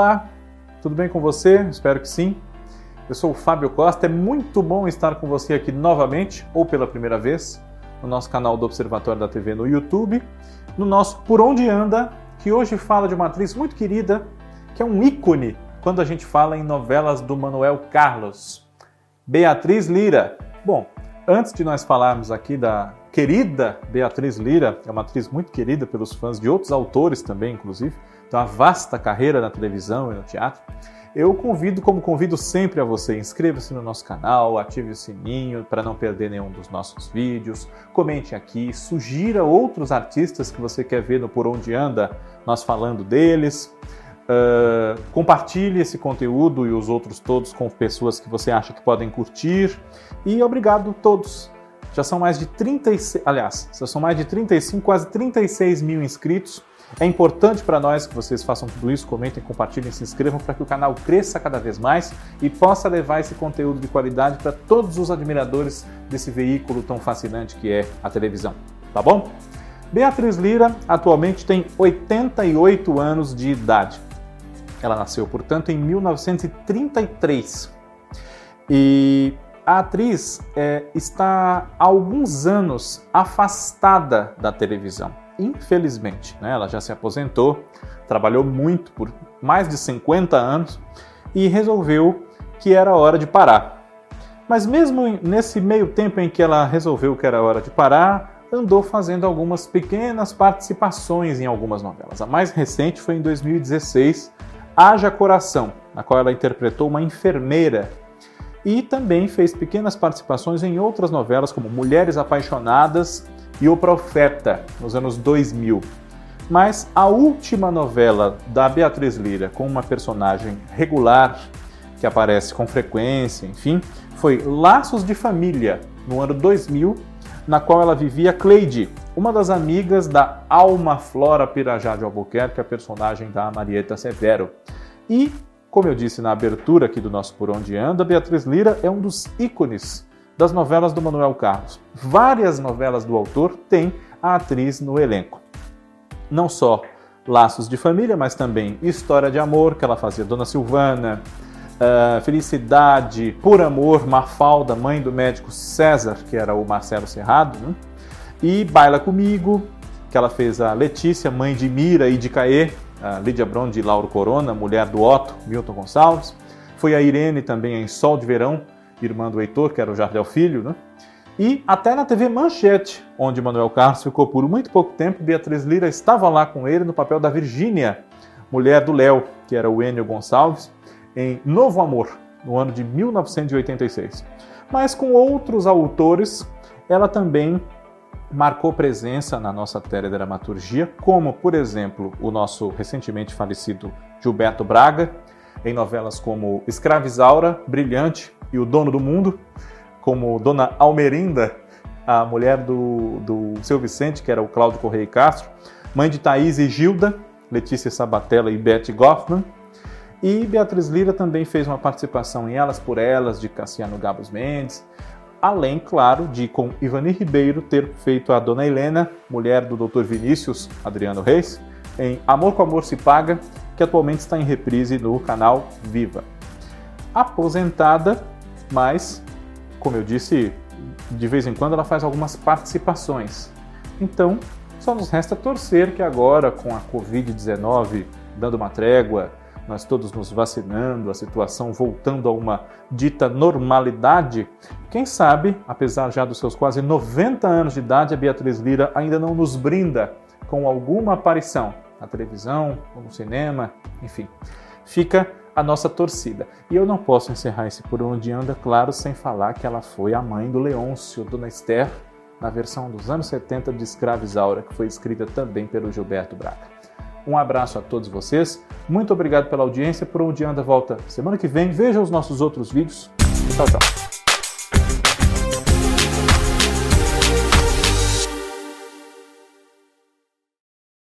Olá, tudo bem com você? Espero que sim. Eu sou o Fábio Costa, é muito bom estar com você aqui novamente, ou pela primeira vez, no nosso canal do Observatório da TV no YouTube, no nosso Por Onde Anda, que hoje fala de uma atriz muito querida, que é um ícone quando a gente fala em novelas do Manuel Carlos, Beatriz Lira. Bom, antes de nós falarmos aqui da querida Beatriz Lira, é uma atriz muito querida pelos fãs de outros autores também, inclusive, tem uma vasta carreira na televisão e no teatro. Eu convido, como convido sempre a você, inscreva-se no nosso canal, ative o sininho para não perder nenhum dos nossos vídeos, comente aqui, sugira outros artistas que você quer ver no Por Onde Anda, nós falando deles. Uh, compartilhe esse conteúdo e os outros todos com pessoas que você acha que podem curtir. E obrigado a todos. Já são mais de 36, aliás, já são mais de 35, quase 36 mil inscritos. É importante para nós que vocês façam tudo isso, comentem, compartilhem, se inscrevam para que o canal cresça cada vez mais e possa levar esse conteúdo de qualidade para todos os admiradores desse veículo tão fascinante que é a televisão. Tá bom? Beatriz Lira atualmente tem 88 anos de idade. Ela nasceu, portanto, em 1933. E a atriz é, está há alguns anos afastada da televisão infelizmente. Né? Ela já se aposentou, trabalhou muito por mais de 50 anos e resolveu que era hora de parar. Mas mesmo nesse meio tempo em que ela resolveu que era hora de parar, andou fazendo algumas pequenas participações em algumas novelas. A mais recente foi em 2016, Haja Coração, na qual ela interpretou uma enfermeira. E também fez pequenas participações em outras novelas como Mulheres Apaixonadas e O Profeta, nos anos 2000. Mas a última novela da Beatriz Lira com uma personagem regular, que aparece com frequência, enfim, foi Laços de Família, no ano 2000, na qual ela vivia Cleide, uma das amigas da Alma Flora Pirajá de Albuquerque, a personagem da Marieta Severo. E, como eu disse na abertura aqui do nosso Por Onde Anda, Beatriz Lira é um dos ícones das novelas do Manuel Carlos. Várias novelas do autor têm a atriz no elenco. Não só Laços de Família, mas também História de Amor, que ela fazia Dona Silvana, uh, Felicidade, Por Amor, Mafalda, mãe do médico César, que era o Marcelo Serrado, né? E Baila Comigo, que ela fez a Letícia, mãe de Mira e de Caê, a Lídia Bron de Lauro Corona, mulher do Otto, Milton Gonçalves. Foi a Irene também em Sol de Verão, irmã do Heitor, que era o Jardel Filho, né? E até na TV Manchete, onde Manuel Carlos ficou por muito pouco tempo, Beatriz Lira estava lá com ele no papel da Virgínia, mulher do Léo, que era o Enio Gonçalves, em Novo Amor, no ano de 1986. Mas com outros autores, ela também marcou presença na nossa teledramaturgia, como, por exemplo, o nosso recentemente falecido Gilberto Braga, em novelas como Escravizaura, Brilhante e O Dono do Mundo, como Dona Almerinda, a mulher do, do seu Vicente, que era o Cláudio Correia Castro, mãe de Thaís e Gilda, Letícia Sabatella e Betty Goffman. E Beatriz Lira também fez uma participação em Elas por Elas, de Cassiano Gabos Mendes, além, claro, de com Ivani Ribeiro ter feito a Dona Helena, mulher do Dr. Vinícius Adriano Reis, em Amor com Amor se Paga, que atualmente está em reprise no canal Viva. Aposentada, mas, como eu disse, de vez em quando ela faz algumas participações. Então, só nos resta torcer que agora, com a Covid-19 dando uma trégua, nós todos nos vacinando, a situação voltando a uma dita normalidade, quem sabe, apesar já dos seus quase 90 anos de idade, a Beatriz Lira ainda não nos brinda com alguma aparição na televisão, no cinema, enfim. Fica a nossa torcida. E eu não posso encerrar esse Por Onde Anda, claro, sem falar que ela foi a mãe do Leôncio, Dona Esther, na versão dos anos 70 de Escravizaura, que foi escrita também pelo Gilberto Braga. Um abraço a todos vocês, muito obrigado pela audiência. Por Onde Anda volta semana que vem. Veja os nossos outros vídeos. Tchau, tchau.